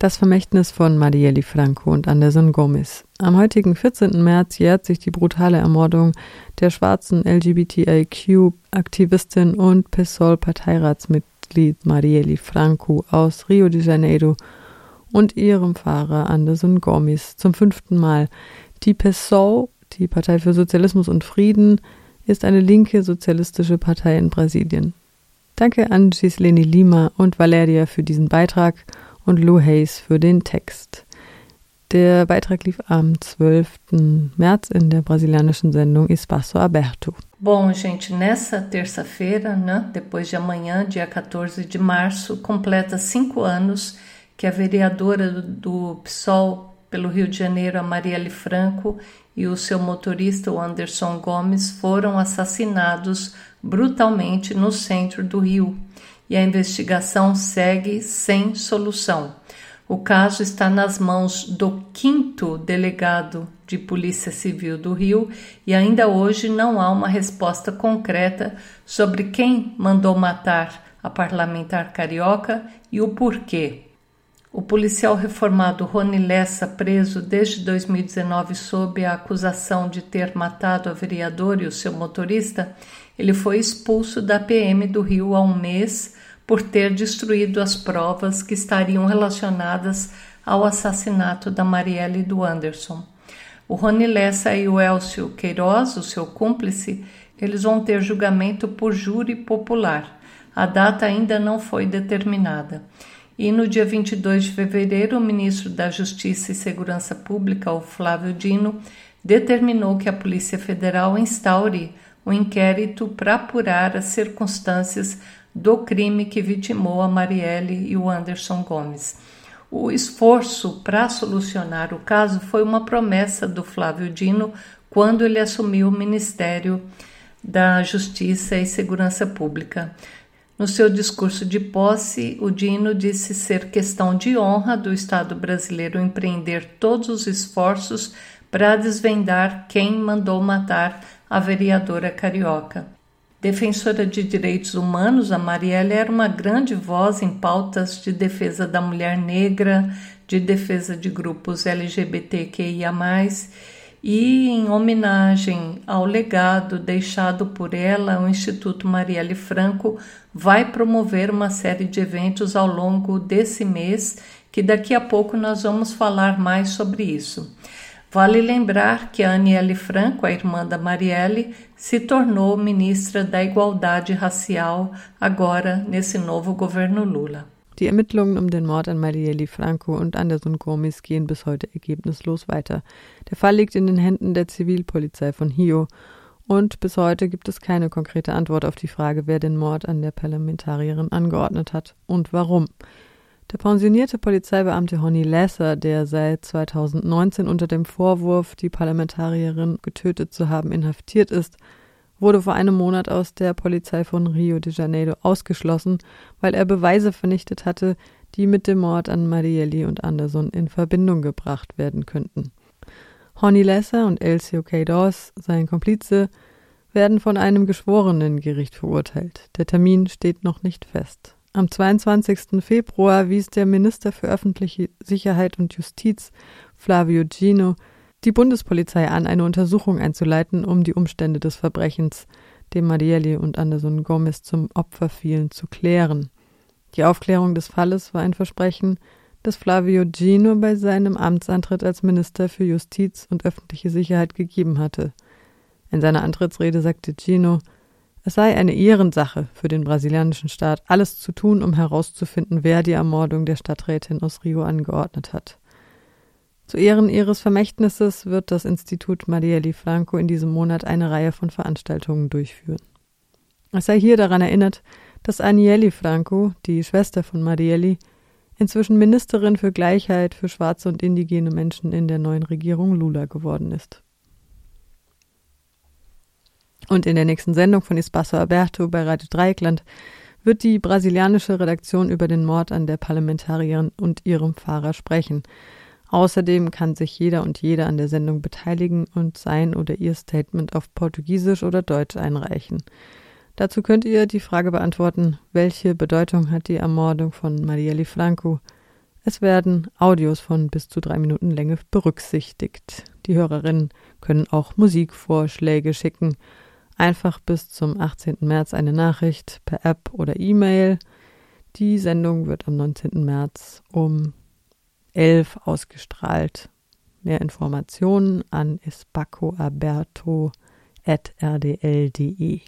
Das Vermächtnis von Marielle Franco und Anderson Gomez. Am heutigen 14. März jährt sich die brutale Ermordung der schwarzen LGBTIQ-Aktivistin und PSOL-Parteiratsmitglied Marielle Franco aus Rio de Janeiro und ihrem Fahrer Anderson Gomez zum fünften Mal. Die PSOL, die Partei für Sozialismus und Frieden, ist eine linke sozialistische Partei in Brasilien. Danke an Gisleni Lima und Valeria für diesen Beitrag – und Lou Hayes für den Text. Der Beitrag lief am 12. März in der brasilianischen Sendung Espaço Aberto. Bom, gente, nessa terça-feira, né, depois de amanhã, dia 14 de março, completa cinco anos que a vereadora do, PSOL pelo Rio de Janeiro, a Marielle Franco, e o seu motorista, o Anderson Gomes, foram assassinados brutalmente no centro do Rio e a investigação segue sem solução. O caso está nas mãos do quinto delegado de Polícia Civil do Rio e ainda hoje não há uma resposta concreta sobre quem mandou matar a parlamentar carioca e o porquê. O policial reformado Rony Lessa, preso desde 2019 sob a acusação de ter matado a vereadora e o seu motorista, ele foi expulso da PM do Rio há um mês por ter destruído as provas que estariam relacionadas ao assassinato da Marielle e do Anderson. O Rony Lessa e o Elcio Queiroz, o seu cúmplice, eles vão ter julgamento por júri popular. A data ainda não foi determinada. E no dia 22 de fevereiro, o ministro da Justiça e Segurança Pública, o Flávio Dino, determinou que a Polícia Federal instaure um inquérito para apurar as circunstâncias do crime que vitimou a Marielle e o Anderson Gomes. O esforço para solucionar o caso foi uma promessa do Flávio Dino quando ele assumiu o Ministério da Justiça e Segurança Pública. No seu discurso de posse, o Dino disse ser questão de honra do Estado brasileiro empreender todos os esforços para desvendar quem mandou matar a vereadora carioca. Defensora de direitos humanos, a Marielle era uma grande voz em pautas de defesa da mulher negra, de defesa de grupos LGBTQIA, e em homenagem ao legado deixado por ela, o Instituto Marielle Franco vai promover uma série de eventos ao longo desse mês, que daqui a pouco nós vamos falar mais sobre isso. Vale lembrar que a Aniele Franco, a irmã da Marielle, se tornou ministra da Igualdade Racial agora nesse novo governo Lula. Die Ermittlungen um den Mord an Marielle Franco und Anderson Gomes gehen bis heute ergebnislos weiter. Der Fall liegt in den Händen der Zivilpolizei von Hio und bis heute gibt es keine konkrete Antwort auf die Frage, wer den Mord an der Parlamentarierin angeordnet hat und warum. Der pensionierte Polizeibeamte Honey Lesser, der seit 2019 unter dem Vorwurf, die Parlamentarierin getötet zu haben, inhaftiert ist, wurde vor einem Monat aus der Polizei von Rio de Janeiro ausgeschlossen, weil er Beweise vernichtet hatte, die mit dem Mord an Marielli und Anderson in Verbindung gebracht werden könnten. Honey Lesser und Elcio Queiroz, sein Komplize, werden von einem geschworenen Gericht verurteilt. Der Termin steht noch nicht fest. Am 22. Februar wies der Minister für öffentliche Sicherheit und Justiz, Flavio Gino, die Bundespolizei an, eine Untersuchung einzuleiten, um die Umstände des Verbrechens, dem Marielli und Anderson Gomez zum Opfer fielen, zu klären. Die Aufklärung des Falles war ein Versprechen, das Flavio Gino bei seinem Amtsantritt als Minister für Justiz und öffentliche Sicherheit gegeben hatte. In seiner Antrittsrede sagte Gino, es sei eine Ehrensache für den brasilianischen Staat, alles zu tun, um herauszufinden, wer die Ermordung der Stadträtin aus Rio angeordnet hat. Zu Ehren ihres Vermächtnisses wird das Institut Marielle Franco in diesem Monat eine Reihe von Veranstaltungen durchführen. Es sei hier daran erinnert, dass Aniele Franco, die Schwester von Marielle, inzwischen Ministerin für Gleichheit für schwarze und indigene Menschen in der neuen Regierung Lula geworden ist. Und in der nächsten Sendung von Espaço Aberto bei Radio Dreieckland wird die brasilianische Redaktion über den Mord an der Parlamentarierin und ihrem Fahrer sprechen. Außerdem kann sich jeder und jede an der Sendung beteiligen und sein oder ihr Statement auf Portugiesisch oder Deutsch einreichen. Dazu könnt ihr die Frage beantworten, welche Bedeutung hat die Ermordung von Marielle Franco Es werden Audios von bis zu drei Minuten Länge berücksichtigt. Die Hörerinnen können auch Musikvorschläge schicken. Einfach bis zum 18. März eine Nachricht per App oder E-Mail. Die Sendung wird am 19. März um 11 ausgestrahlt. Mehr Informationen an isbacoaberto.rdl.de.